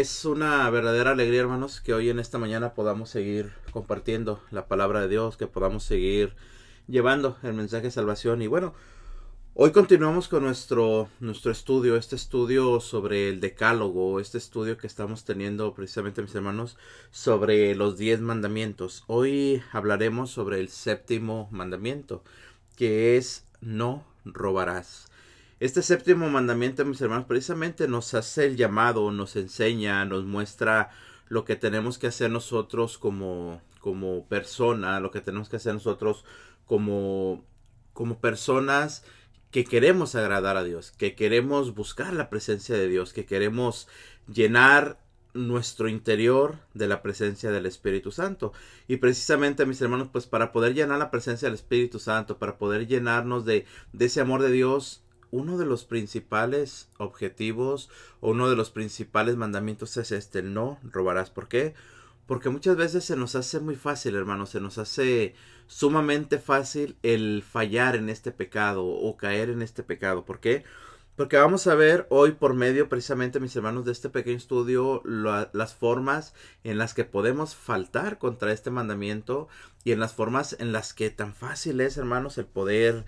Es una verdadera alegría, hermanos, que hoy en esta mañana podamos seguir compartiendo la palabra de Dios, que podamos seguir llevando el mensaje de salvación. Y bueno, hoy continuamos con nuestro, nuestro estudio, este estudio sobre el decálogo, este estudio que estamos teniendo precisamente, mis hermanos, sobre los diez mandamientos. Hoy hablaremos sobre el séptimo mandamiento, que es no robarás. Este séptimo mandamiento, mis hermanos, precisamente nos hace el llamado, nos enseña, nos muestra lo que tenemos que hacer nosotros como, como persona, lo que tenemos que hacer nosotros como, como personas que queremos agradar a Dios, que queremos buscar la presencia de Dios, que queremos llenar nuestro interior de la presencia del Espíritu Santo. Y precisamente, mis hermanos, pues para poder llenar la presencia del Espíritu Santo, para poder llenarnos de, de ese amor de Dios, uno de los principales objetivos o uno de los principales mandamientos es este, no robarás. ¿Por qué? Porque muchas veces se nos hace muy fácil, hermano, se nos hace sumamente fácil el fallar en este pecado o caer en este pecado. ¿Por qué? Porque vamos a ver hoy por medio precisamente, mis hermanos, de este pequeño estudio, las formas en las que podemos faltar contra este mandamiento y en las formas en las que tan fácil es, hermanos, el poder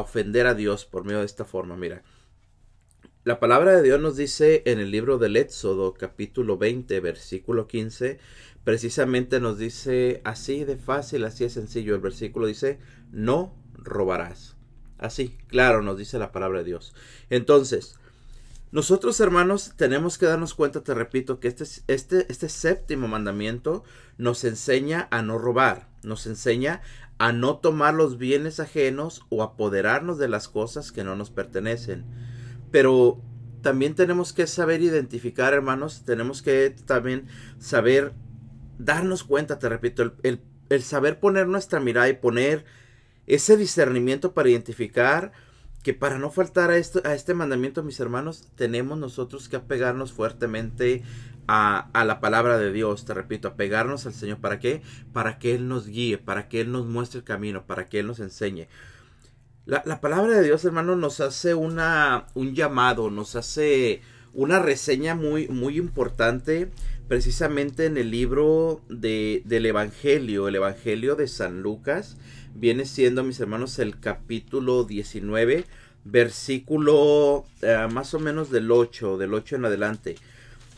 ofender a Dios por medio de esta forma. Mira, la palabra de Dios nos dice en el libro del Éxodo capítulo 20 versículo 15, precisamente nos dice así de fácil, así de sencillo. El versículo dice, no robarás. Así, claro, nos dice la palabra de Dios. Entonces, nosotros hermanos tenemos que darnos cuenta, te repito, que este, este, este séptimo mandamiento nos enseña a no robar, nos enseña a no tomar los bienes ajenos o apoderarnos de las cosas que no nos pertenecen. Pero también tenemos que saber identificar, hermanos, tenemos que también saber darnos cuenta, te repito, el, saber poner nuestra mirada y poner ese discernimiento para identificar que para no faltar a, esto, a este mandamiento, mis hermanos, tenemos nosotros que apegarnos fuertemente a, la palabra de Dios, te repito, a pegarnos al Señor. ¿Para qué? Para que Él nos guíe, para que Él nos muestre el camino, para que Él nos enseñe. La, la palabra de Dios, hermano, nos hace una, un llamado, nos hace una reseña muy, muy importante precisamente en el libro de, del Evangelio, el Evangelio de San Lucas, viene siendo, mis hermanos, el capítulo 19, versículo eh, más o menos del 8, del 8 en adelante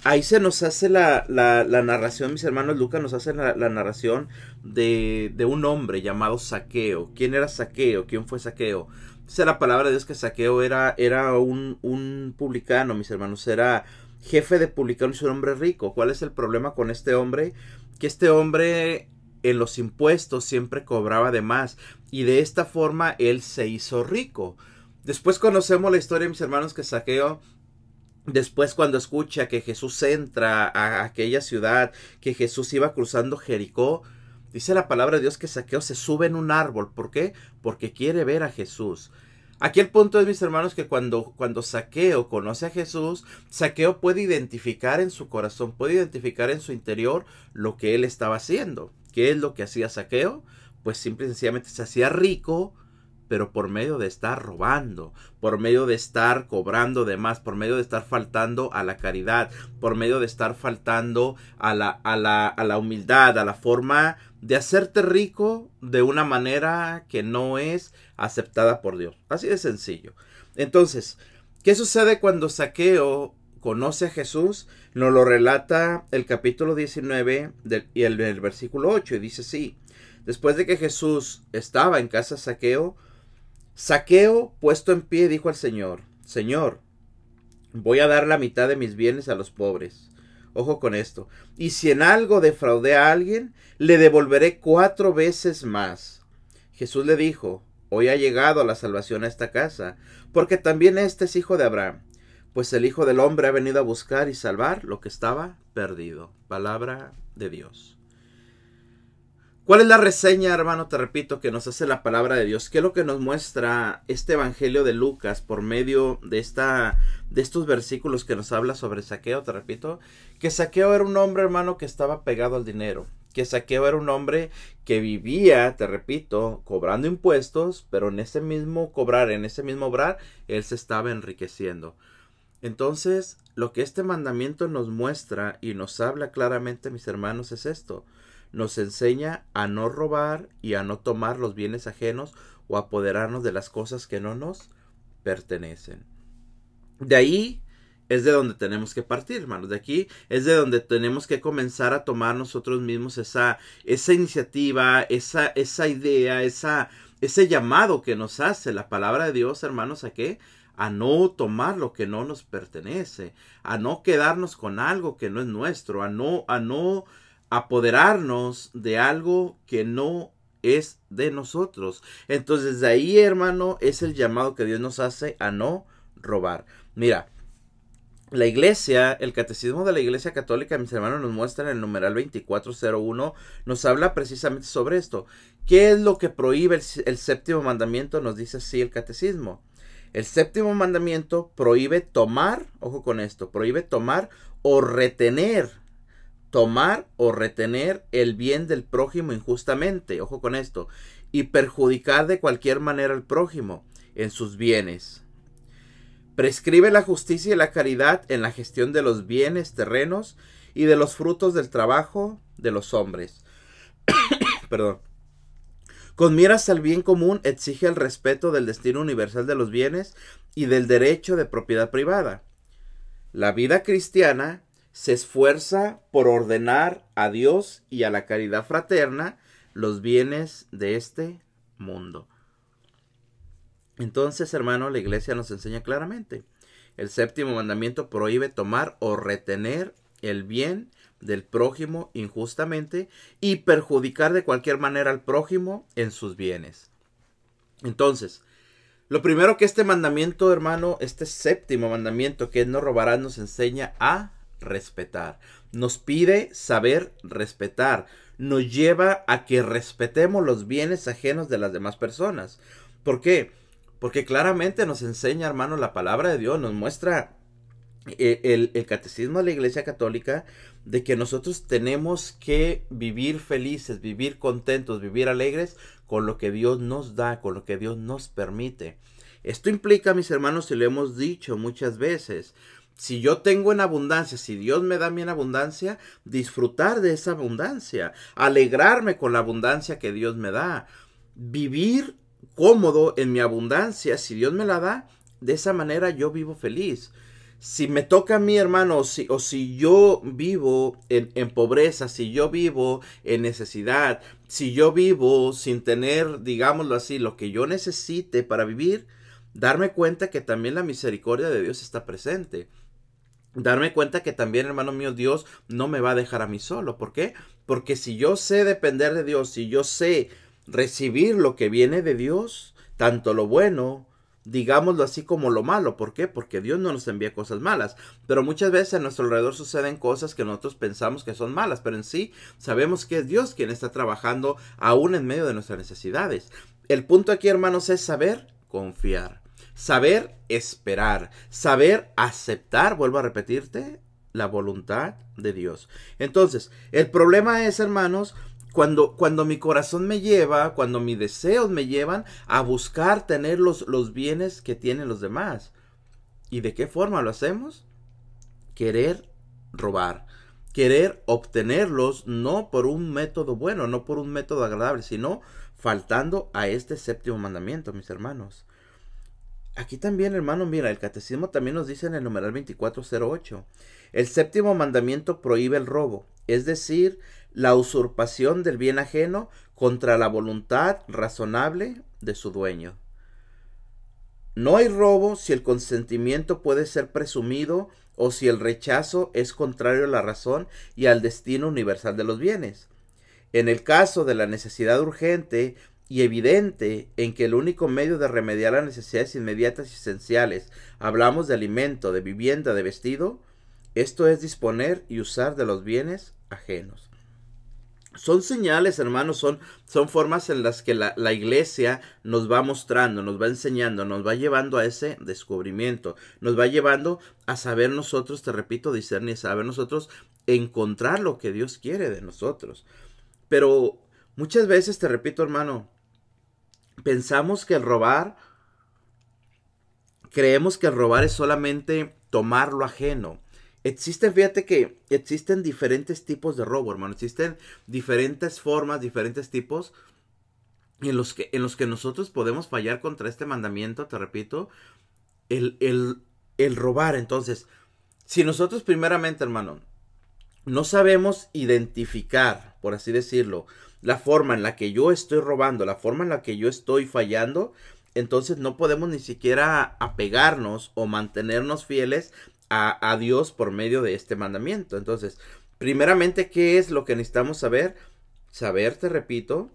ahí se nos hace la, la, narración, mis hermanos Lucas nos hace la, narración de, de, un hombre llamado Saqueo. ¿Quién era Saqueo? ¿Quién fue Saqueo? Dice la palabra de Dios que Saqueo era, era un, un publicano, mis hermanos, era jefe de publicanos y un hombre rico. ¿Cuál es el problema con este hombre? Que este hombre en los impuestos siempre cobraba de más y de esta forma él se hizo rico. Después conocemos la historia, mis hermanos, que Saqueo Después cuando escucha que Jesús entra a aquella ciudad, que Jesús iba cruzando Jericó, dice la palabra de Dios que Saqueo se sube en un árbol. ¿Por qué? Porque quiere ver a Jesús. Aquí el punto es, mis hermanos, que cuando, cuando Saqueo conoce a Jesús, Saqueo puede identificar en su corazón, puede identificar en su interior lo que él estaba haciendo. ¿Qué es lo que hacía Saqueo? Pues simple y sencillamente se hacía rico pero por medio de estar robando, por medio de estar cobrando de más, por medio de estar faltando a la caridad, por medio de estar faltando a la, a la, a la humildad, a la forma de hacerte rico de una manera que no es aceptada por Dios. Así de sencillo. Entonces, ¿qué sucede cuando Saqueo conoce a Jesús? Nos lo relata el capítulo 19 y el, el versículo 8 y dice así. Después de que Jesús estaba en casa Saqueo, Saqueo, puesto en pie, dijo al Señor, Señor, voy a dar la mitad de mis bienes a los pobres. Ojo con esto. Y si en algo defraudé a alguien, le devolveré cuatro veces más. Jesús le dijo, Hoy ha llegado la salvación a esta casa, porque también este es hijo de Abraham, pues el Hijo del Hombre ha venido a buscar y salvar lo que estaba perdido. Palabra de Dios. ¿Cuál es la reseña, hermano? Te repito, que nos hace la palabra de Dios. ¿Qué es lo que nos muestra este Evangelio de Lucas por medio de, esta, de estos versículos que nos habla sobre saqueo? Te repito, que saqueo era un hombre, hermano, que estaba pegado al dinero. Que saqueo era un hombre que vivía, te repito, cobrando impuestos, pero en ese mismo cobrar, en ese mismo obrar, él se estaba enriqueciendo. Entonces, lo que este mandamiento nos muestra y nos habla claramente, mis hermanos, es esto. Nos enseña a no robar y a no tomar los bienes ajenos o apoderarnos de las cosas que no nos pertenecen. De ahí es de donde tenemos que partir, hermanos. De aquí es de donde tenemos que comenzar a tomar nosotros mismos esa, esa iniciativa, esa, esa idea, esa, ese llamado que nos hace la palabra de Dios, hermanos, a qué? A no tomar lo que no nos pertenece, a no quedarnos con algo que no es nuestro, a no, a no apoderarnos de algo que no es de nosotros. Entonces, de ahí, hermano, es el llamado que Dios nos hace a no robar. Mira, la iglesia, el catecismo de la iglesia católica, mis hermanos, nos muestra en el numeral 2401, nos habla precisamente sobre esto. ¿Qué es lo que prohíbe el, séptimo mandamiento? Nos dice así el catecismo. El séptimo mandamiento prohíbe tomar, ojo con esto, prohíbe tomar o retener, tomar o retener el bien del prójimo injustamente, ojo con esto, y perjudicar de cualquier manera al prójimo en sus bienes Prescribe la justicia y la caridad en la gestión de los bienes terrenos y de los frutos del trabajo de los hombres. Perdón. Con miras al bien común exige el respeto del destino universal de los bienes y del derecho de propiedad privada. La vida cristiana se esfuerza por ordenar a Dios y a la caridad fraterna los bienes de este mundo. Entonces, hermano, la iglesia nos enseña claramente. El séptimo mandamiento prohíbe tomar o retener el bien del prójimo injustamente y perjudicar de cualquier manera al prójimo en sus bienes. Entonces, lo primero que este mandamiento, hermano, este séptimo mandamiento que es no robarás, nos enseña a respetar. Nos pide saber respetar. Nos lleva a que respetemos los bienes ajenos de las demás personas. ¿Por qué? Porque claramente nos enseña, hermano, la palabra de Dios, nos muestra eh, el, catecismo de la Iglesia Católica de que nosotros tenemos que vivir felices, vivir contentos, vivir alegres con lo que Dios nos da, con lo que Dios nos permite. Esto implica, mis hermanos, y lo hemos dicho muchas veces, si yo tengo en abundancia, si Dios me da mi en abundancia, disfrutar de esa abundancia, alegrarme con la abundancia que Dios me da, vivir cómodo en mi abundancia, si Dios me la da, de esa manera yo vivo feliz. Si me toca a mi hermano, o si, o si yo vivo en, en, pobreza, si yo vivo en necesidad, si yo vivo sin tener, digámoslo así, lo que yo necesite para vivir, darme cuenta que también la misericordia de Dios está presente. Darme cuenta que también, hermano mío, Dios no me va a dejar a mí solo. ¿Por qué? Porque si yo sé depender de Dios, si yo sé recibir lo que viene de Dios, tanto lo bueno, digámoslo así como lo malo. ¿Por qué? Porque Dios no nos envía cosas malas. Pero muchas veces a nuestro alrededor suceden cosas que nosotros pensamos que son malas, pero en sí sabemos que es Dios quien está trabajando aún en medio de nuestras necesidades. El punto aquí, hermanos, es saber confiar, saber esperar, saber aceptar, vuelvo a repetirte, la voluntad de Dios. Entonces, el problema es, hermanos, cuando, cuando mi corazón me lleva, cuando mis deseos me llevan a buscar tener los, los bienes que tienen los demás. ¿Y de qué forma lo hacemos? Querer robar, querer obtenerlos no por un método bueno, no por un método agradable, sino faltando a este séptimo mandamiento, mis hermanos. Aquí también, hermano, mira, el catecismo también nos dice en el numeral 2408, el séptimo mandamiento prohíbe el robo, es decir, la usurpación del bien ajeno contra la voluntad razonable de su dueño. No hay robo si el consentimiento puede ser presumido o si el rechazo es contrario a la razón y al destino universal de los bienes. En el caso de la necesidad urgente y evidente en que el único medio de remediar las necesidades inmediatas y esenciales, hablamos de alimento, de vivienda, de vestido, esto es disponer y usar de los bienes ajenos. Son señales, hermanos, son, son formas en las que la, la, iglesia nos va mostrando, nos va enseñando, nos va llevando a ese descubrimiento, nos va llevando a saber nosotros, te repito, discernir, saber nosotros encontrar lo que Dios quiere de nosotros. Pero muchas veces, te repito, hermano, pensamos que el robar, creemos que el robar es solamente tomar lo ajeno. Existen, fíjate que existen diferentes tipos de robo, hermano. Existen diferentes formas, diferentes tipos en los que, en los que nosotros podemos fallar contra este mandamiento, te repito, el, el, el robar. Entonces, si nosotros primeramente, hermano, no sabemos identificar, por así decirlo, la forma en la que yo estoy robando, la forma en la que yo estoy fallando, entonces no podemos ni siquiera apegarnos o mantenernos fieles a, Dios por medio de este mandamiento. Entonces, primeramente, ¿qué es lo que necesitamos saber? Saber, te repito,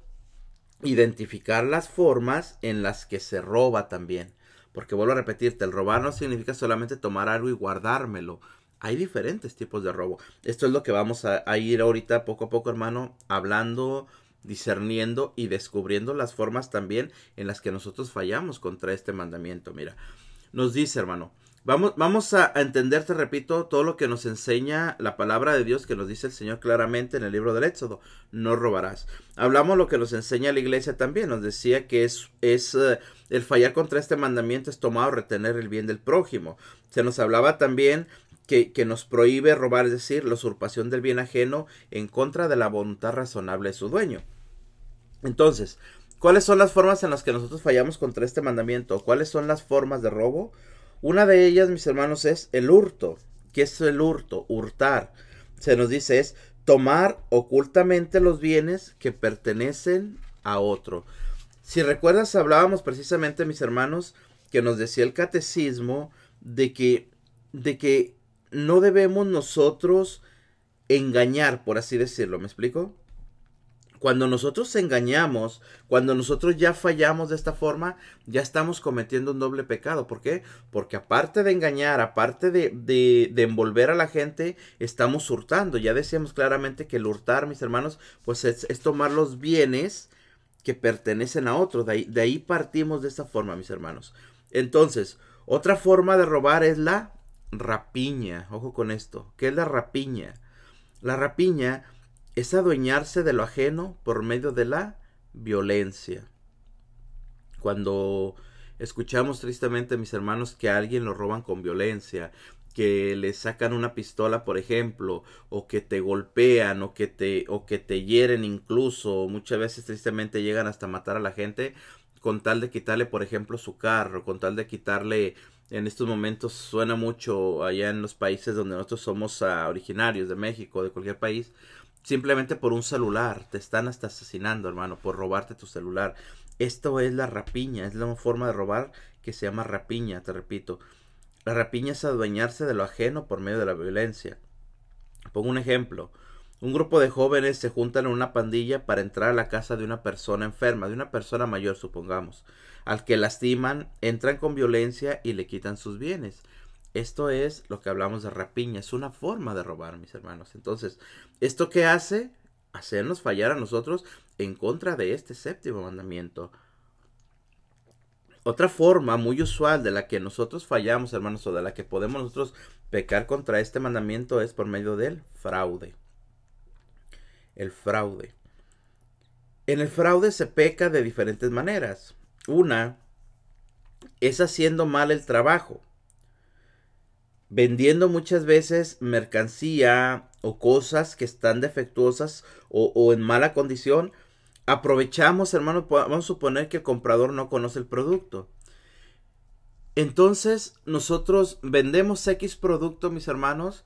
identificar las formas en las que se roba también. Porque vuelvo a repetirte, el robar no significa solamente tomar algo y guardármelo. Hay diferentes tipos de robo. Esto es lo que vamos a, a ir ahorita poco a poco, hermano, hablando, discerniendo y descubriendo las formas también en las que nosotros fallamos contra este mandamiento. Mira, nos dice, hermano, Vamos, vamos a, entender, te repito, todo lo que nos enseña la palabra de Dios que nos dice el Señor claramente en el libro del Éxodo. No robarás. Hablamos lo que nos enseña la iglesia también. Nos decía que es, es eh, el fallar contra este mandamiento es tomar o retener el bien del prójimo. Se nos hablaba también que, nos prohíbe robar, es decir, la usurpación del bien ajeno en contra de la voluntad razonable de su dueño. Entonces, ¿cuáles son las formas en las que nosotros fallamos contra este mandamiento? ¿Cuáles son las formas de robo? Una de ellas, mis hermanos, es el hurto. ¿Qué es el hurto? Hurtar. Se nos dice es tomar ocultamente los bienes que pertenecen a otro. Si recuerdas, hablábamos precisamente, mis hermanos, que nos decía el catecismo de que, de que no debemos nosotros engañar, por así decirlo. ¿Me explico? Cuando nosotros engañamos, cuando nosotros ya fallamos de esta forma, ya estamos cometiendo un doble pecado. ¿Por qué? Porque aparte de engañar, aparte de, de, envolver a la gente, estamos hurtando. Ya decíamos claramente que el hurtar, mis hermanos, pues es, tomar los bienes que pertenecen a otros. De ahí, de ahí partimos de esta forma, mis hermanos. Entonces, otra forma de robar es la rapiña. Ojo con esto. ¿Qué es la rapiña? La rapiña es adueñarse de lo ajeno por medio de la violencia. Cuando escuchamos tristemente, mis hermanos, que a alguien lo roban con violencia, que le sacan una pistola, por ejemplo, o que te golpean, o que te, o que te hieren incluso, muchas veces tristemente llegan hasta matar a la gente, con tal de quitarle, por ejemplo, su carro, con tal de quitarle, en estos momentos suena mucho allá en los países donde nosotros somos ah, originarios, de México, de cualquier país, simplemente por un celular. Te están hasta asesinando, hermano, por robarte tu celular. Esto es la rapiña, es la forma de robar que se llama rapiña, te repito. La rapiña es adueñarse de lo ajeno por medio de la violencia. Pongo un ejemplo. Un grupo de jóvenes se juntan en una pandilla para entrar a la casa de una persona enferma, de una persona mayor, supongamos. Al que lastiman, entran con violencia y le quitan sus bienes. Esto es lo que hablamos de rapiña, es una forma de robar, mis hermanos. Entonces, ¿esto qué hace? Hacernos fallar a nosotros en contra de este séptimo mandamiento. Otra forma muy usual de la que nosotros fallamos, hermanos, o de la que podemos nosotros pecar contra este mandamiento es por medio del fraude. El fraude. En el fraude se peca de diferentes maneras. Una es haciendo mal el trabajo vendiendo muchas veces mercancía o cosas que están defectuosas o, en mala condición, aprovechamos, hermanos, vamos a suponer que el comprador no conoce el producto. Entonces, nosotros vendemos X producto, mis hermanos,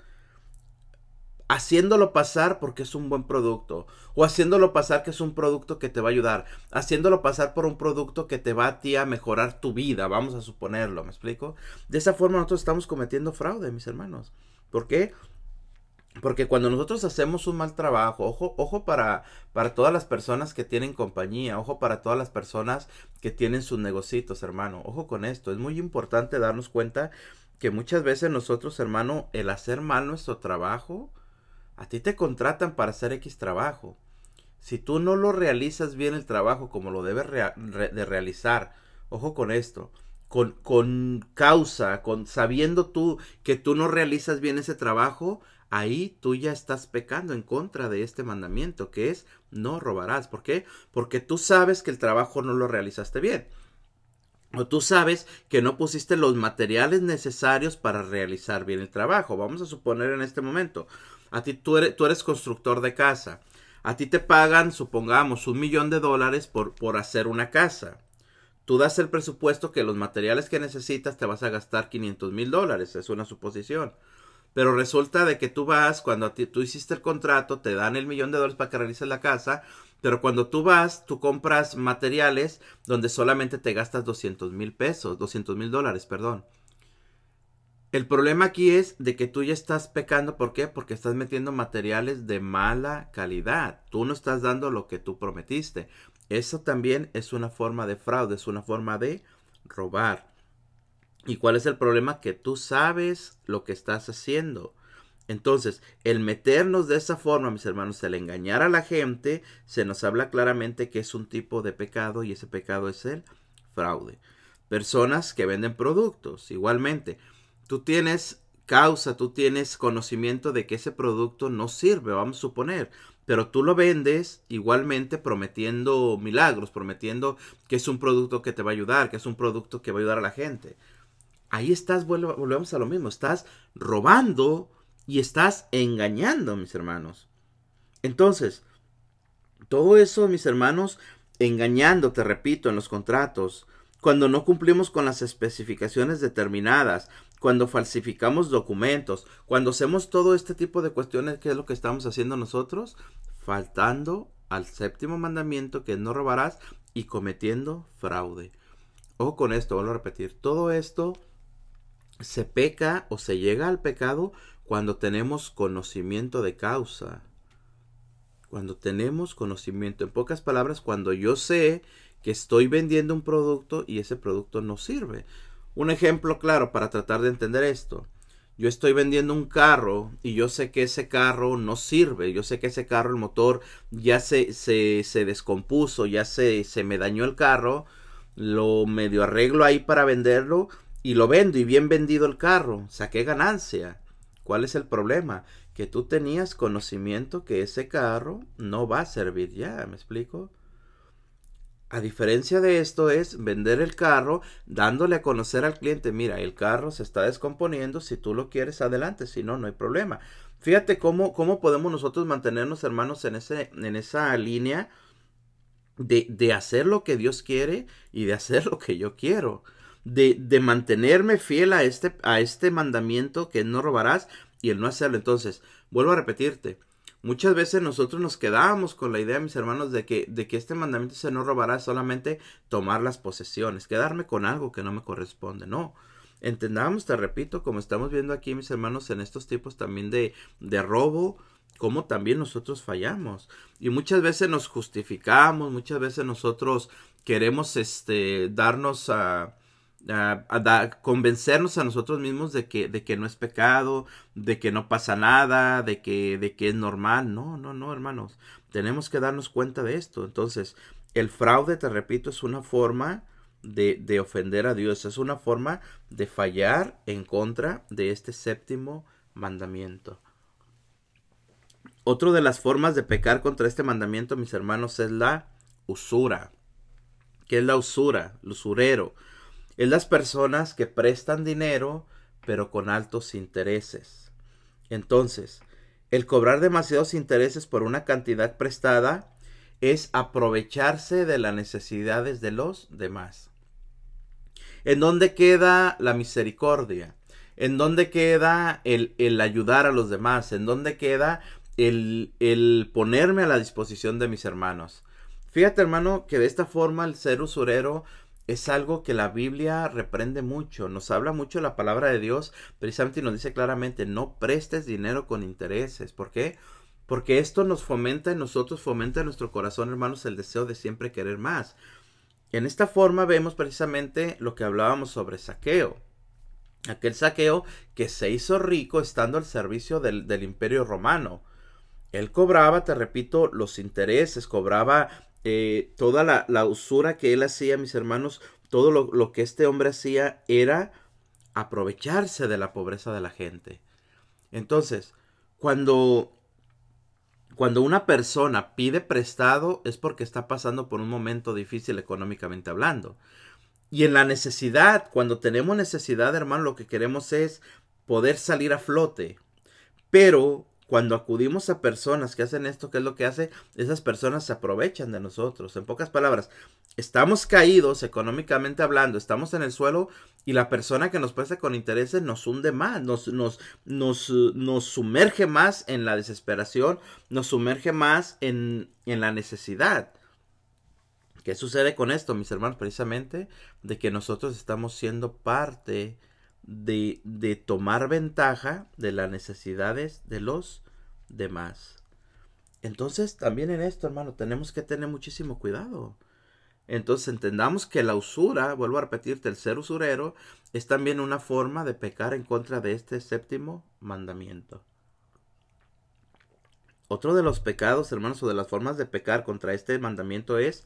haciéndolo pasar porque es un buen producto o haciéndolo pasar que es un producto que te va a ayudar, haciéndolo pasar por un producto que te va a ti a mejorar tu vida, vamos a suponerlo, ¿me explico? De esa forma nosotros estamos cometiendo fraude, mis hermanos. ¿Por qué? Porque cuando nosotros hacemos un mal trabajo, ojo, ojo para, para todas las personas que tienen compañía, ojo para todas las personas que tienen sus negocios, hermano, ojo con esto, es muy importante darnos cuenta que muchas veces nosotros, hermano, el hacer mal nuestro trabajo, a ti te contratan para hacer X trabajo. Si tú no lo realizas bien el trabajo como lo debes de realizar, ojo con esto, con, con causa, con sabiendo tú que tú no realizas bien ese trabajo, ahí tú ya estás pecando en contra de este mandamiento, que es no robarás. ¿Por qué? Porque tú sabes que el trabajo no lo realizaste bien. o tú sabes que no pusiste los materiales necesarios para realizar bien el trabajo. Vamos a suponer en este momento, a ti tú eres, constructor de casa. A ti te pagan, supongamos, un millón de dólares por, por hacer una casa. Tú das el presupuesto que los materiales que necesitas te vas a gastar 500 mil dólares, es una suposición. Pero resulta de que tú vas, cuando tú hiciste el contrato, te dan el millón de dólares para que realices la casa, pero cuando tú vas, tú compras materiales donde solamente te gastas 200 mil pesos, 200 mil dólares, perdón. El problema aquí es de que tú ya estás pecando, ¿por qué? Porque estás metiendo materiales de mala calidad. Tú no estás dando lo que tú prometiste. Eso también es una forma de fraude, es una forma de robar. ¿Y cuál es el problema? Que tú sabes lo que estás haciendo. Entonces, el meternos de esa forma, mis hermanos, el engañar a la gente, se nos habla claramente que es un tipo de pecado y ese pecado es el fraude. Personas que venden productos, igualmente. Tú tienes causa, tú tienes conocimiento de que ese producto no sirve, vamos a suponer, pero tú lo vendes igualmente prometiendo milagros, prometiendo que es un producto que te va a ayudar, que es un producto que va a ayudar a la gente ahí estás, volvemos a lo mismo, estás robando y estás engañando, mis hermanos. Entonces, todo eso, mis hermanos, engañando, te repito, en los contratos, cuando no cumplimos con las especificaciones determinadas, cuando falsificamos documentos, cuando hacemos todo este tipo de cuestiones, ¿qué es lo que estamos haciendo nosotros? Faltando al séptimo mandamiento que no robarás y cometiendo fraude. Ojo con esto, vuelvo a repetir, todo esto se peca o se llega al pecado cuando tenemos conocimiento de causa. Cuando tenemos conocimiento, en pocas palabras, cuando yo sé que estoy vendiendo un producto y ese producto no sirve. Un ejemplo claro para tratar de entender esto. Yo estoy vendiendo un carro y yo sé que ese carro no sirve. Yo sé que ese carro, el motor ya se, se, se descompuso, ya se, se me dañó el carro. Lo medio arreglo ahí para venderlo y lo vendo y bien vendido el carro, saqué ganancia. ¿Cuál es el problema? Que tú tenías conocimiento que ese carro no va a servir ya, ¿me explico? A diferencia de esto es vender el carro dándole a conocer al cliente, mira, el carro se está descomponiendo, si tú lo quieres adelante, si no, no hay problema. Fíjate cómo, cómo podemos nosotros mantenernos hermanos en, ese, en esa línea de, de hacer lo que Dios quiere y de hacer lo que yo quiero de, de mantenerme fiel a este, a este mandamiento que no robarás y el no hacerlo. Entonces, vuelvo a repetirte, muchas veces nosotros nos quedamos con la idea, mis hermanos, de que, de que este mandamiento se no robará solamente tomar las posesiones, quedarme con algo que no me corresponde. No. Entendamos, te repito, como estamos viendo aquí, mis hermanos, en estos tipos también de, de robo, como también nosotros fallamos. Y muchas veces nos justificamos, muchas veces nosotros queremos este darnos a a, convencernos a nosotros mismos de que, de que no es pecado, de que no pasa nada, de que, de que es normal. No, no, no, hermanos. Tenemos que darnos cuenta de esto. Entonces, el fraude, te repito, es una forma de, de ofender a Dios, es una forma de fallar en contra de este séptimo mandamiento. Otra de las formas de pecar contra este mandamiento, mis hermanos, es la usura. ¿Qué es la usura? El usurero es las personas que prestan dinero pero con altos intereses. Entonces, el cobrar demasiados intereses por una cantidad prestada es aprovecharse de las necesidades de los demás. ¿En dónde queda la misericordia? ¿En dónde queda el, el ayudar a los demás? ¿En dónde queda el, el ponerme a la disposición de mis hermanos? Fíjate hermano que de esta forma el ser usurero es algo que la Biblia reprende mucho, nos habla mucho la palabra de Dios, precisamente y nos dice claramente, no prestes dinero con intereses. ¿Por qué? Porque esto nos fomenta en nosotros, fomenta en nuestro corazón, hermanos, el deseo de siempre querer más. En esta forma vemos precisamente lo que hablábamos sobre saqueo. Aquel saqueo que se hizo rico estando al servicio del, del imperio romano. Él cobraba, te repito, los intereses, cobraba eh, toda la, usura que él hacía, mis hermanos, todo lo, que este hombre hacía era aprovecharse de la pobreza de la gente. Entonces, cuando, cuando una persona pide prestado es porque está pasando por un momento difícil económicamente hablando. Y en la necesidad, cuando tenemos necesidad, hermano, lo que queremos es poder salir a flote. Pero cuando acudimos a personas que hacen esto, ¿qué es lo que hace? Esas personas se aprovechan de nosotros. En pocas palabras, estamos caídos económicamente hablando, estamos en el suelo y la persona que nos presta con intereses nos hunde más, nos, nos, nos, nos sumerge más en la desesperación, nos sumerge más en, en la necesidad. ¿Qué sucede con esto, mis hermanos? Precisamente de que nosotros estamos siendo parte de, de tomar ventaja de las necesidades de los demás. Entonces, también en esto, hermano, tenemos que tener muchísimo cuidado. Entonces entendamos que la usura, vuelvo a repetirte, el ser usurero es también una forma de pecar en contra de este séptimo mandamiento. Otro de los pecados, hermanos, o de las formas de pecar contra este mandamiento es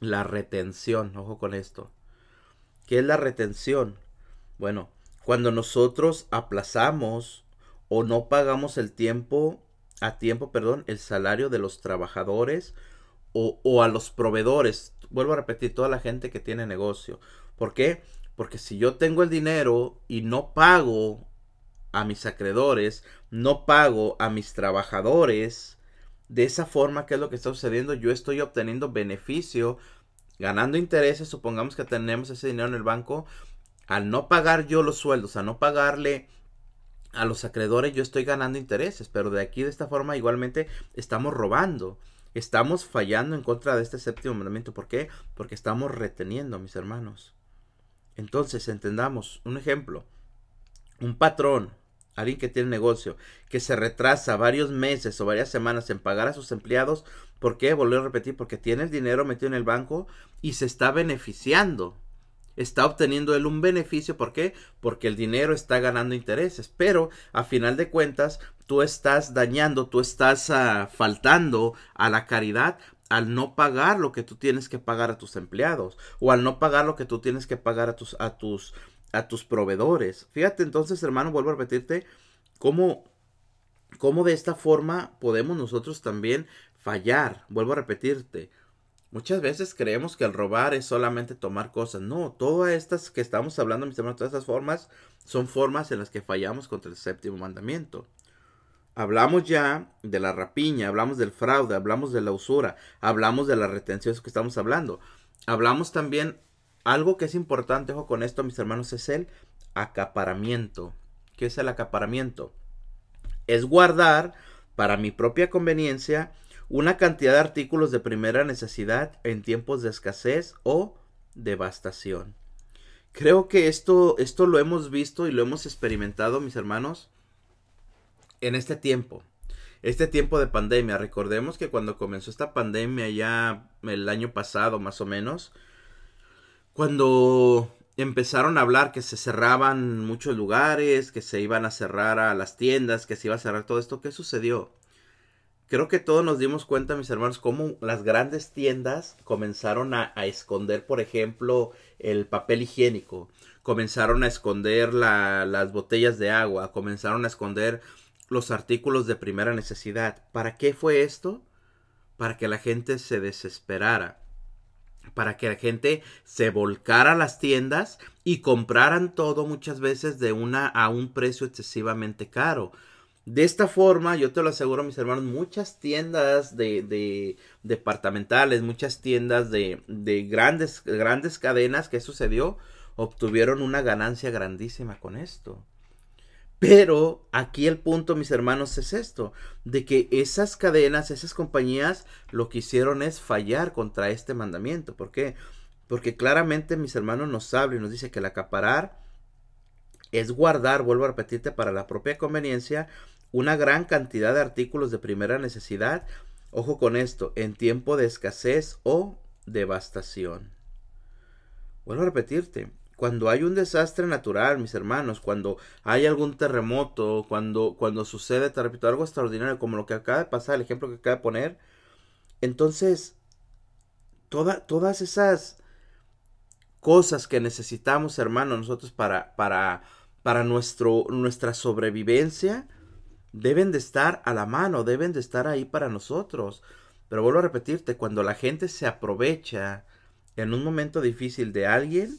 la retención. Ojo con esto. ¿Qué es la retención? Bueno, cuando nosotros aplazamos o no pagamos el tiempo, a tiempo, perdón, el salario de los trabajadores o, o a los proveedores. Vuelvo a repetir, toda la gente que tiene negocio. ¿Por qué? Porque si yo tengo el dinero y no pago a mis acreedores, no pago a mis trabajadores, de esa forma, ¿qué es lo que está sucediendo? Yo estoy obteniendo beneficio, ganando intereses, supongamos que tenemos ese dinero en el banco, al no pagar yo los sueldos, a no pagarle a los acreedores, yo estoy ganando intereses, pero de aquí de esta forma igualmente estamos robando. Estamos fallando en contra de este séptimo mandamiento. ¿Por qué? Porque estamos reteniendo, mis hermanos. Entonces, entendamos un ejemplo. Un patrón, alguien que tiene negocio, que se retrasa varios meses o varias semanas en pagar a sus empleados. ¿Por qué? Volver a repetir, porque tiene el dinero metido en el banco y se está beneficiando está obteniendo él un beneficio. ¿Por qué? Porque el dinero está ganando intereses. Pero a final de cuentas, tú estás dañando, tú estás ah, faltando a la caridad al no pagar lo que tú tienes que pagar a tus empleados o al no pagar lo que tú tienes que pagar a tus a tus a tus proveedores. Fíjate entonces, hermano, vuelvo a repetirte cómo cómo de esta forma podemos nosotros también fallar. Vuelvo a repetirte, Muchas veces creemos que el robar es solamente tomar cosas. No, todas estas que estamos hablando, mis hermanos, todas estas formas son formas en las que fallamos contra el séptimo mandamiento. Hablamos ya de la rapiña, hablamos del fraude, hablamos de la usura, hablamos de la retención, que estamos hablando. Hablamos también, algo que es importante, ojo con esto, mis hermanos, es el acaparamiento. ¿Qué es el acaparamiento? Es guardar para mi propia conveniencia una cantidad de artículos de primera necesidad en tiempos de escasez o devastación. Creo que esto, esto lo hemos visto y lo hemos experimentado, mis hermanos, en este tiempo. Este tiempo de pandemia. Recordemos que cuando comenzó esta pandemia ya el año pasado más o menos, cuando empezaron a hablar que se cerraban muchos lugares, que se iban a cerrar a las tiendas, que se iba a cerrar todo esto, ¿qué sucedió? Creo que todos nos dimos cuenta, mis hermanos, cómo las grandes tiendas comenzaron a, esconder, por ejemplo, el papel higiénico, comenzaron a esconder las botellas de agua, comenzaron a esconder los artículos de primera necesidad. ¿Para qué fue esto? Para que la gente se desesperara, para que la gente se volcara a las tiendas y compraran todo muchas veces de una a un precio excesivamente caro. De esta forma, yo te lo aseguro, mis hermanos, muchas tiendas de, de departamentales, muchas tiendas de, de grandes, grandes cadenas, ¿qué sucedió? Obtuvieron una ganancia grandísima con esto. Pero aquí el punto, mis hermanos, es esto, de que esas cadenas, esas compañías, lo que hicieron es fallar contra este mandamiento. ¿Por qué? Porque claramente, mis hermanos, nos habla y nos dice que el acaparar es guardar, vuelvo a repetirte, para la propia conveniencia una gran cantidad de artículos de primera necesidad, ojo con esto, en tiempo de escasez o devastación. Vuelvo a repetirte, cuando hay un desastre natural, mis hermanos, cuando hay algún terremoto, cuando, cuando sucede, te repito, algo extraordinario como lo que acaba de pasar, el ejemplo que acaba de poner, entonces, todas esas cosas que necesitamos, hermanos, nosotros para, para, para nuestro, nuestra sobrevivencia, deben de estar a la mano, deben de estar ahí para nosotros. Pero vuelvo a repetirte, cuando la gente se aprovecha en un momento difícil de alguien,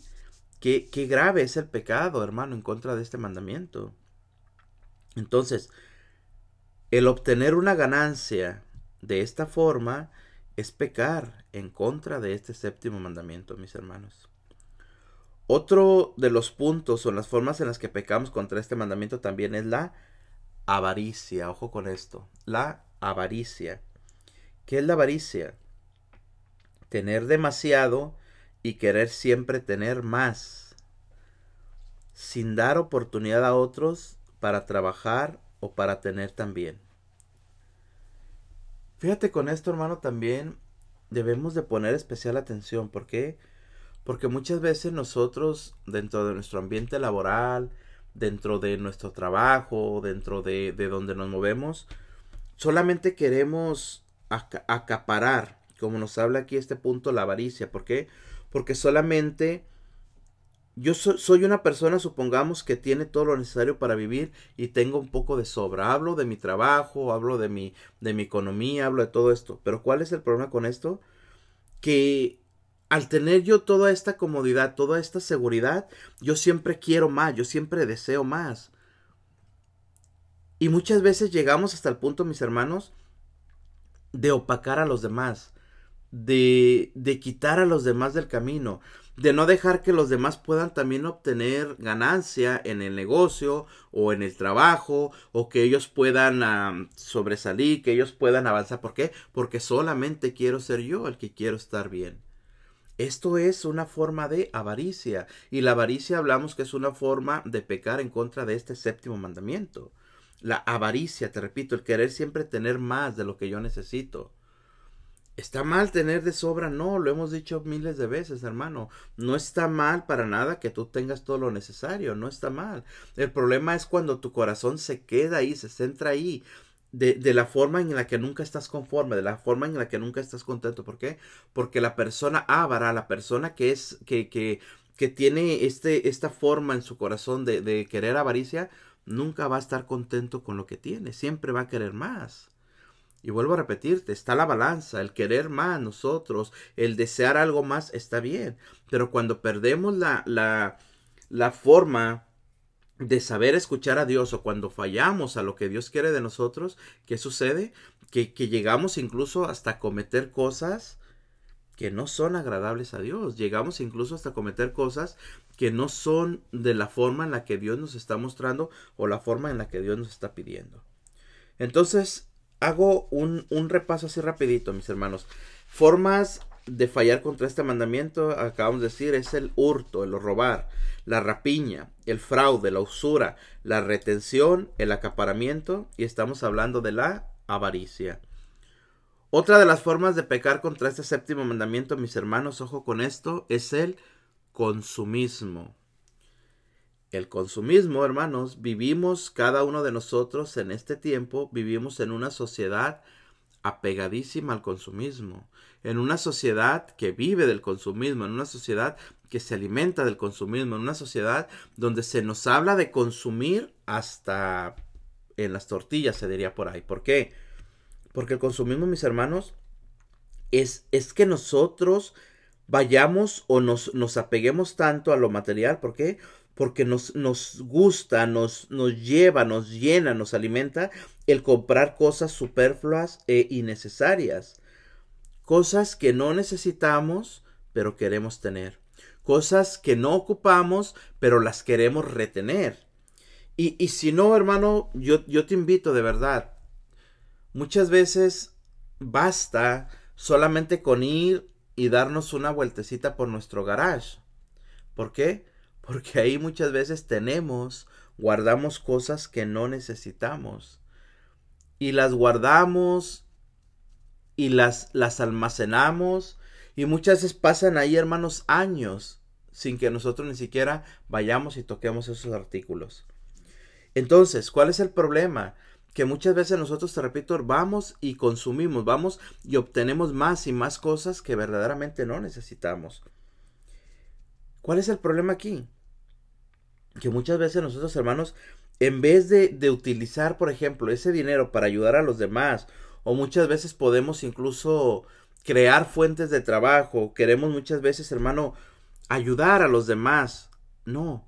qué, qué grave es el pecado, hermano, en contra de este mandamiento. Entonces, el obtener una ganancia de esta forma es pecar en contra de este séptimo mandamiento, mis hermanos. Otro de los puntos o las formas en las que pecamos contra este mandamiento también es la avaricia. Ojo con esto. La avaricia. ¿Qué es la avaricia? Tener demasiado y querer siempre tener más. Sin dar oportunidad a otros para trabajar o para tener también. Fíjate con esto, hermano, también debemos de poner especial atención. ¿Por qué? Porque muchas veces nosotros, dentro de nuestro ambiente laboral, dentro de nuestro trabajo, dentro de, de donde nos movemos, solamente queremos acaparar, como nos habla aquí este punto, la avaricia. ¿Por qué? Porque solamente yo soy una persona, supongamos, que tiene todo lo necesario para vivir y tengo un poco de sobra. Hablo de mi trabajo, hablo de mi, de mi economía, hablo de todo esto. Pero ¿cuál es el problema con esto? Que al tener yo toda esta comodidad, toda esta seguridad, yo siempre quiero más, yo siempre deseo más. Y muchas veces llegamos hasta el punto, mis hermanos, de opacar a los demás, de, de quitar a los demás del camino de no dejar que los demás puedan también obtener ganancia en el negocio o en el trabajo o que ellos puedan sobresalir, que ellos puedan avanzar. ¿Por qué? Porque solamente quiero ser yo el que quiero estar bien. Esto es una forma de avaricia y la avaricia hablamos que es una forma de pecar en contra de este séptimo mandamiento. La avaricia, te repito, el querer siempre tener más de lo que yo necesito. ¿Está mal tener de sobra? No, lo hemos dicho miles de veces, hermano. No está mal para nada que tú tengas todo lo necesario, no está mal. El problema es cuando tu corazón se queda ahí, se centra ahí, de, de, la forma en la que nunca estás conforme, de la forma en la que nunca estás contento. ¿Por qué? Porque la persona ávara, la persona que es, que, que, que tiene este, esta forma en su corazón de, de querer avaricia, nunca va a estar contento con lo que tiene, siempre va a querer más. Y vuelvo a repetirte, está la balanza, el querer más nosotros, el desear algo más está bien, pero cuando perdemos la, la, la forma de saber escuchar a Dios o cuando fallamos a lo que Dios quiere de nosotros, ¿qué sucede? Que, que llegamos incluso hasta cometer cosas que no son agradables a Dios. Llegamos incluso hasta cometer cosas que no son de la forma en la que Dios nos está mostrando o la forma en la que Dios nos está pidiendo. Entonces, hago un, un repaso así rapidito, mis hermanos. Formas de fallar contra este mandamiento, acabamos de decir, es el hurto, el robar, la rapiña, el fraude, la usura, la retención, el acaparamiento y estamos hablando de la avaricia. Otra de las formas de pecar contra este séptimo mandamiento, mis hermanos, ojo con esto, es el consumismo. El consumismo, hermanos, vivimos cada uno de nosotros en este tiempo, vivimos en una sociedad apegadísima al consumismo, en una sociedad que vive del consumismo, en una sociedad que se alimenta del consumismo, en una sociedad donde se nos habla de consumir hasta en las tortillas, se diría por ahí. ¿Por qué? Porque el consumismo, mis hermanos, es, es que nosotros vayamos o nos, nos apeguemos tanto a lo material. ¿Por qué? Porque nos, nos gusta, nos, nos lleva, nos llena, nos alimenta el comprar cosas superfluas e innecesarias. Cosas que no necesitamos, pero queremos tener. Cosas que no ocupamos, pero las queremos retener. Y, y si no, hermano, yo, yo te invito de verdad. Muchas veces basta solamente con ir y darnos una vueltecita por nuestro garage. ¿Por qué? Porque ahí muchas veces tenemos, guardamos cosas que no necesitamos. Y las guardamos y las, las almacenamos. Y muchas veces pasan ahí, hermanos, años sin que nosotros ni siquiera vayamos y toquemos esos artículos. Entonces, ¿cuál es el problema? Que muchas veces nosotros, te repito, vamos y consumimos, vamos y obtenemos más y más cosas que verdaderamente no necesitamos. ¿Cuál es el problema aquí? Que muchas veces nosotros hermanos, en vez de, de utilizar, por ejemplo, ese dinero para ayudar a los demás, o muchas veces podemos incluso crear fuentes de trabajo, queremos muchas veces, hermano, ayudar a los demás. No,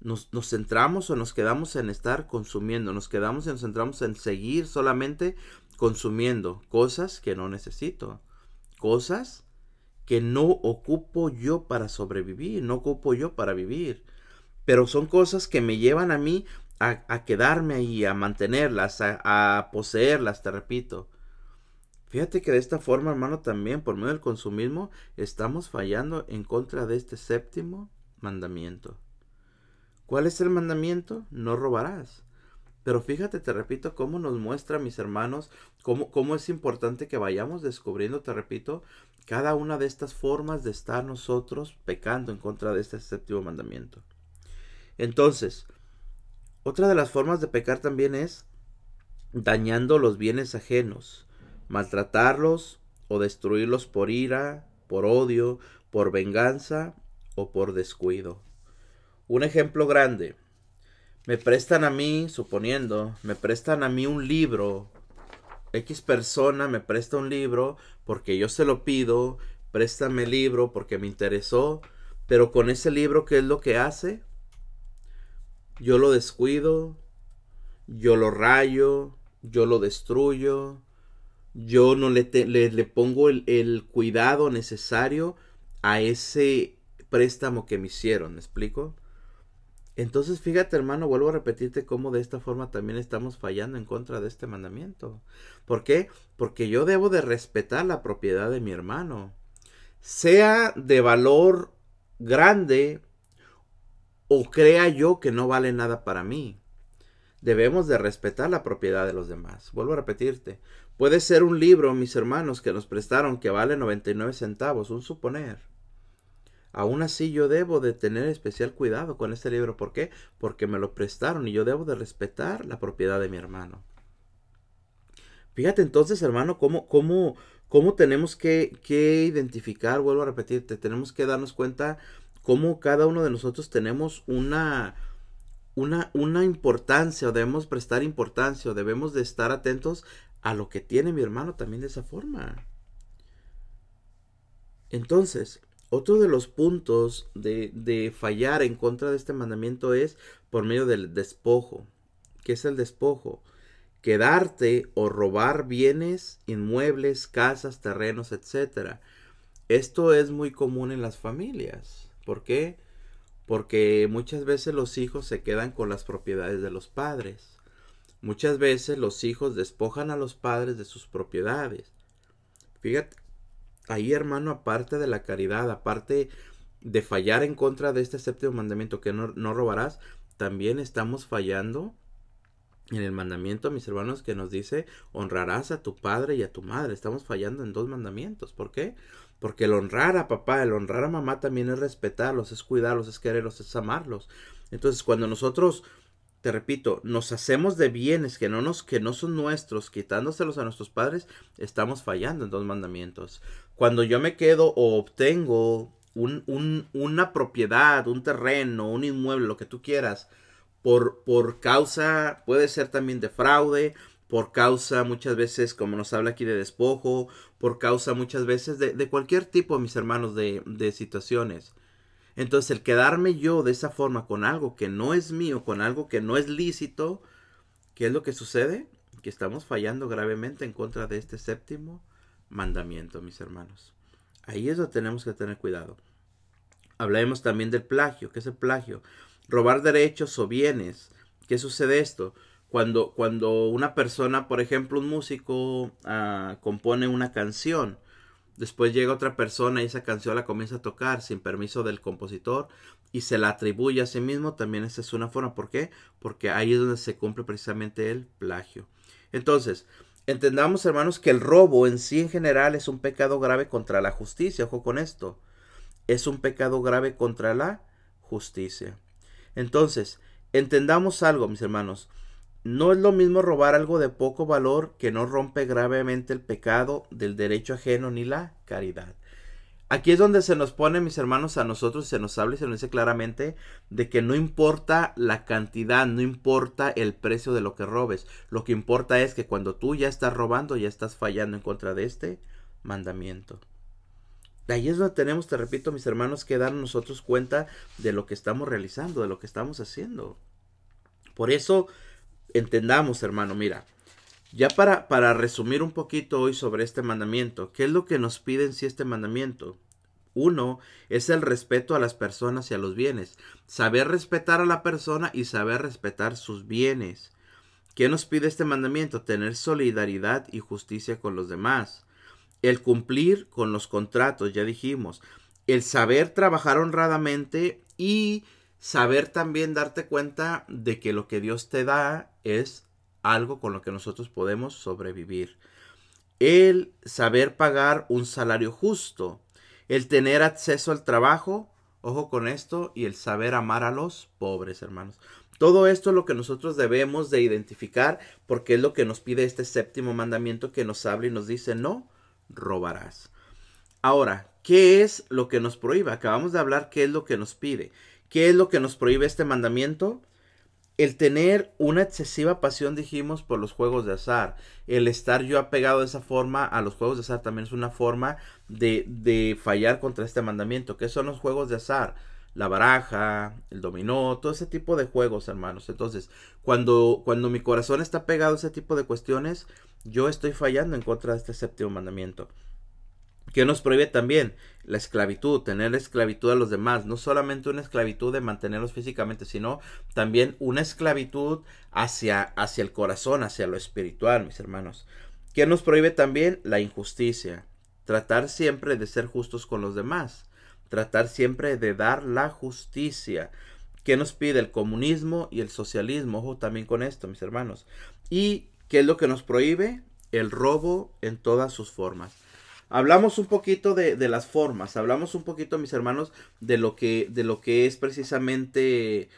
nos, nos, centramos o nos quedamos en estar consumiendo, nos quedamos y nos centramos en seguir solamente consumiendo cosas que no necesito, cosas que no ocupo yo para sobrevivir, no ocupo yo para vivir, pero son cosas que me llevan a mí a, quedarme ahí, a mantenerlas, a, a poseerlas, te repito. Fíjate que de esta forma, hermano, también por medio del consumismo estamos fallando en contra de este séptimo mandamiento. ¿Cuál es el mandamiento? No robarás. Pero fíjate, te repito, cómo nos muestra, mis hermanos, cómo, cómo es importante que vayamos descubriendo, te repito, cada una de estas formas de estar nosotros pecando en contra de este séptimo mandamiento. Entonces, otra de las formas de pecar también es dañando los bienes ajenos, maltratarlos o destruirlos por ira, por odio, por venganza o por descuido. Un ejemplo grande. Me prestan a mí, suponiendo, me prestan a mí un libro. X persona me presta un libro porque yo se lo pido, préstame el libro porque me interesó, pero con ese libro, ¿qué es lo que hace? Yo lo descuido, yo lo rayo, yo lo destruyo, yo no le, le, pongo el, el, cuidado necesario a ese préstamo que me hicieron, ¿me explico? Entonces, fíjate, hermano, vuelvo a repetirte cómo de esta forma también estamos fallando en contra de este mandamiento. ¿Por qué? Porque yo debo de respetar la propiedad de mi hermano. Sea de valor grande o crea yo que no vale nada para mí. Debemos de respetar la propiedad de los demás. Vuelvo a repetirte. Puede ser un libro, mis hermanos, que nos prestaron que vale 99 centavos, un suponer. Aún así yo debo de tener especial cuidado con este libro. ¿Por qué? Porque me lo prestaron y yo debo de respetar la propiedad de mi hermano. Fíjate entonces, hermano, cómo, cómo, cómo tenemos que, que identificar, vuelvo a repetirte, tenemos que darnos cuenta cómo cada uno de nosotros tenemos una, una, una importancia o debemos prestar importancia o debemos de estar atentos a lo que tiene mi hermano también de esa forma. Entonces, otro de los puntos de, de, fallar en contra de este mandamiento es por medio del despojo. ¿Qué es el despojo? Quedarte o robar bienes, inmuebles, casas, terrenos, etc. Esto es muy común en las familias. ¿Por qué? Porque muchas veces los hijos se quedan con las propiedades de los padres. Muchas veces los hijos despojan a los padres de sus propiedades. Fíjate, ahí, hermano, aparte de la caridad, aparte de fallar en contra de este séptimo mandamiento que no, no robarás, también estamos fallando en el mandamiento, mis hermanos, que nos dice honrarás a tu padre y a tu madre. Estamos fallando en dos mandamientos. ¿Por qué? Porque el honrar a papá, el honrar a mamá también es respetarlos, es cuidarlos, es quererlos, es amarlos. Entonces, cuando nosotros te repito, nos hacemos de bienes que no nos, que no son nuestros, quitándoselos a nuestros padres, estamos fallando en dos mandamientos. Cuando yo me quedo o obtengo un, un, una propiedad, un terreno, un inmueble, lo que tú quieras, por, por causa, puede ser también de fraude, por causa muchas veces, como nos habla aquí de despojo, por causa muchas veces de, de cualquier tipo, mis hermanos, de, de situaciones. Entonces el quedarme yo de esa forma con algo que no es mío, con algo que no es lícito, ¿qué es lo que sucede? Que estamos fallando gravemente en contra de este séptimo mandamiento, mis hermanos. Ahí es donde tenemos que tener cuidado. Hablaremos también del plagio. ¿Qué es el plagio? Robar derechos o bienes. ¿Qué sucede esto? Cuando, cuando una persona, por ejemplo, un músico, ah, compone una canción, Después llega otra persona y esa canción la comienza a tocar sin permiso del compositor y se la atribuye a sí mismo. También esa es una forma. ¿Por qué? Porque ahí es donde se cumple precisamente el plagio. Entonces, entendamos hermanos que el robo en sí en general es un pecado grave contra la justicia. Ojo con esto. Es un pecado grave contra la justicia. Entonces, entendamos algo, mis hermanos. No es lo mismo robar algo de poco valor que no rompe gravemente el pecado del derecho ajeno ni la caridad. Aquí es donde se nos pone, mis hermanos, a nosotros se nos habla y se nos dice claramente de que no importa la cantidad, no importa el precio de lo que robes. Lo que importa es que cuando tú ya estás robando, ya estás fallando en contra de este mandamiento. Ahí es donde tenemos, te repito, mis hermanos, que dar nosotros cuenta de lo que estamos realizando, de lo que estamos haciendo. Por eso, entendamos, hermano, mira, ya para, para resumir un poquito hoy sobre este mandamiento, ¿qué es lo que nos piden si este mandamiento? Uno es el respeto a las personas y a los bienes. Saber respetar a la persona y saber respetar sus bienes. ¿Qué nos pide este mandamiento? Tener solidaridad y justicia con los demás. El cumplir con los contratos, ya dijimos. El saber trabajar honradamente y saber también darte cuenta de que lo que Dios te da es algo con lo que nosotros podemos sobrevivir. El saber pagar un salario justo. El tener acceso al trabajo. Ojo con esto. Y el saber amar a los pobres, hermanos. Todo esto es lo que nosotros debemos de identificar porque es lo que nos pide este séptimo mandamiento que nos habla y nos dice no robarás. Ahora, ¿qué es lo que nos prohíbe? Acabamos de hablar qué es lo que nos pide. ¿Qué es lo que nos prohíbe este mandamiento? El tener una excesiva pasión, dijimos, por los juegos de azar. El estar yo apegado de esa forma a los juegos de azar también es una forma de, de fallar contra este mandamiento. ¿Qué son los juegos de azar? la baraja, el dominó, todo ese tipo de juegos, hermanos. Entonces, cuando, cuando mi corazón está pegado a ese tipo de cuestiones, yo estoy fallando en contra de este séptimo mandamiento. Que nos prohíbe también la esclavitud, tener esclavitud a los demás, no solamente una esclavitud de mantenerlos físicamente, sino también una esclavitud hacia, hacia el corazón, hacia lo espiritual, mis hermanos. Que nos prohíbe también la injusticia, tratar siempre de ser justos con los demás tratar siempre de dar la justicia. ¿Qué nos pide el comunismo y el socialismo? Ojo también con esto, mis hermanos. ¿Y qué es lo que nos prohíbe? El robo en todas sus formas. Hablamos un poquito de, las formas, hablamos un poquito, mis hermanos, de lo que, de lo que es precisamente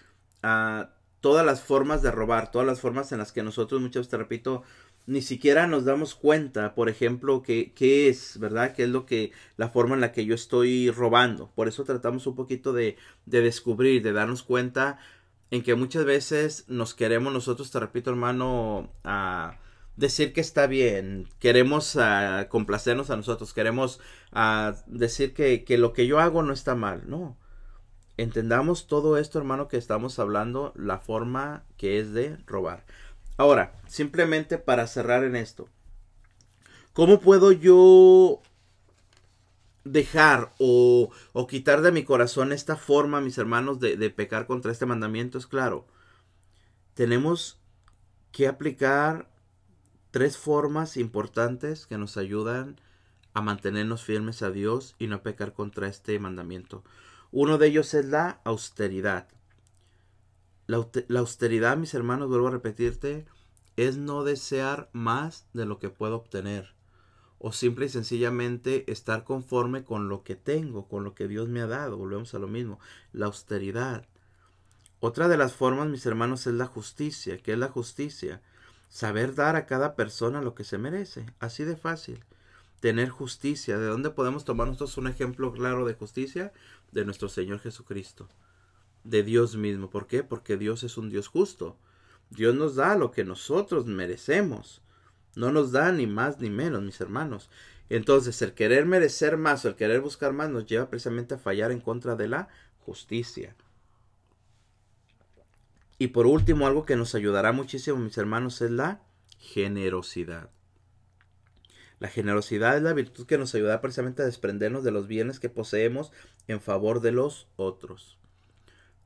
ah, todas las formas de robar, todas las formas en las que nosotros, muchas veces te repito, ni siquiera nos damos cuenta, por ejemplo, qué es, ¿verdad? ¿Qué es lo que, la forma en la que yo estoy robando? Por eso tratamos un poquito de, de descubrir, de darnos cuenta en que muchas veces nos queremos nosotros, te repito, hermano, a decir que está bien, queremos complacernos a nosotros, queremos decir que, que lo que yo hago no está mal, no. Entendamos todo esto, hermano, que estamos hablando, la forma que es de robar. Ahora, simplemente para cerrar en esto, ¿cómo puedo yo dejar o, quitar de mi corazón esta forma, mis hermanos, de pecar contra este mandamiento? Es claro, tenemos que aplicar tres formas importantes que nos ayudan a mantenernos firmes a Dios y no pecar contra este mandamiento. Uno de ellos es la austeridad. La, austeridad, mis hermanos, vuelvo a repetirte, es no desear más de lo que puedo obtener. O simple y sencillamente estar conforme con lo que tengo, con lo que Dios me ha dado. Volvemos a lo mismo. La austeridad. Otra de las formas, mis hermanos, es la justicia. ¿Qué es la justicia? Saber dar a cada persona lo que se merece. Así de fácil. Tener justicia. ¿De dónde podemos tomar nosotros un ejemplo claro de justicia? De nuestro Señor Jesucristo de Dios mismo. ¿Por qué? Porque Dios es un Dios justo. Dios nos da lo que nosotros merecemos. No nos da ni más ni menos, mis hermanos. Entonces, el querer merecer más o el querer buscar más nos lleva precisamente a fallar en contra de la justicia. Y por último, algo que nos ayudará muchísimo, mis hermanos, es la generosidad. La generosidad es la virtud que nos ayuda precisamente a desprendernos de los bienes que poseemos en favor de los otros.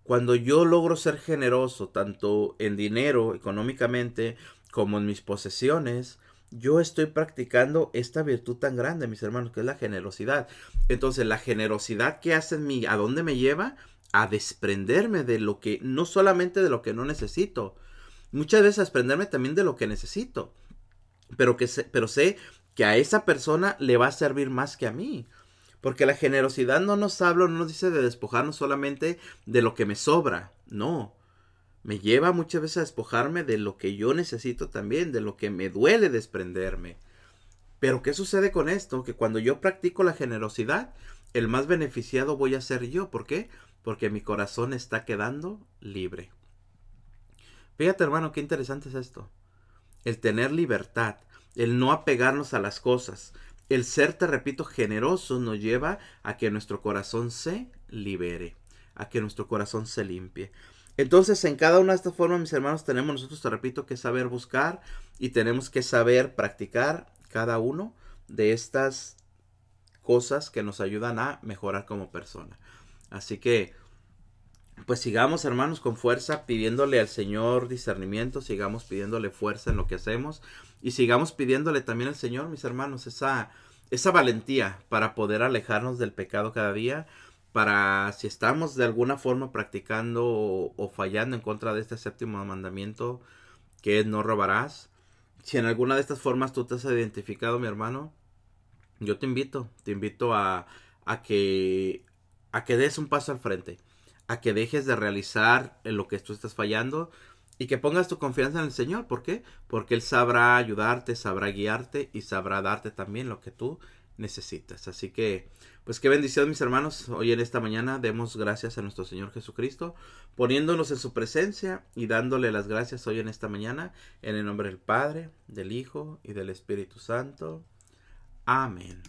Cuando yo logro ser generoso, tanto en dinero, económicamente, como en mis posesiones, yo estoy practicando esta virtud tan grande, mis hermanos, que es la generosidad. Entonces, la generosidad que hace en mí, ¿a dónde me lleva? A desprenderme de lo que, no solamente de lo que no necesito, muchas veces a desprenderme también de lo que necesito, pero, que pero sé que a esa persona le va a servir más que a mí. Porque la generosidad no nos habla, no nos dice de despojarnos solamente de lo que me sobra. No. Me lleva muchas veces a despojarme de lo que yo necesito también, de lo que me duele desprenderme. Pero ¿qué sucede con esto? Que cuando yo practico la generosidad, el más beneficiado voy a ser yo. ¿Por qué? Porque mi corazón está quedando libre. Fíjate hermano, qué interesante es esto. El tener libertad, el no apegarnos a las cosas, el ser, te repito, generoso nos lleva a que nuestro corazón se libere, a que nuestro corazón se limpie. Entonces, en cada una de estas formas, mis hermanos, tenemos nosotros, te repito, que saber buscar y tenemos que saber practicar cada uno de estas cosas que nos ayudan a mejorar como persona. Así que, pues sigamos, hermanos, con fuerza, pidiéndole al Señor discernimiento, sigamos pidiéndole fuerza en lo que hacemos y sigamos pidiéndole también al Señor, mis hermanos, esa, esa valentía para poder alejarnos del pecado cada día para si estamos de alguna forma practicando o, fallando en contra de este séptimo mandamiento que es no robarás, si en alguna de estas formas tú te has identificado, mi hermano, yo te invito, te invito a, a que a que des un paso al frente, a que dejes de realizar en lo que tú estás fallando y que pongas tu confianza en el Señor. ¿Por qué? Porque Él sabrá ayudarte, sabrá guiarte y sabrá darte también lo que tú necesitas. Así que, pues qué bendición mis hermanos. Hoy en esta mañana demos gracias a nuestro Señor Jesucristo, poniéndonos en su presencia y dándole las gracias hoy en esta mañana, en el nombre del Padre, del Hijo y del Espíritu Santo. Amén.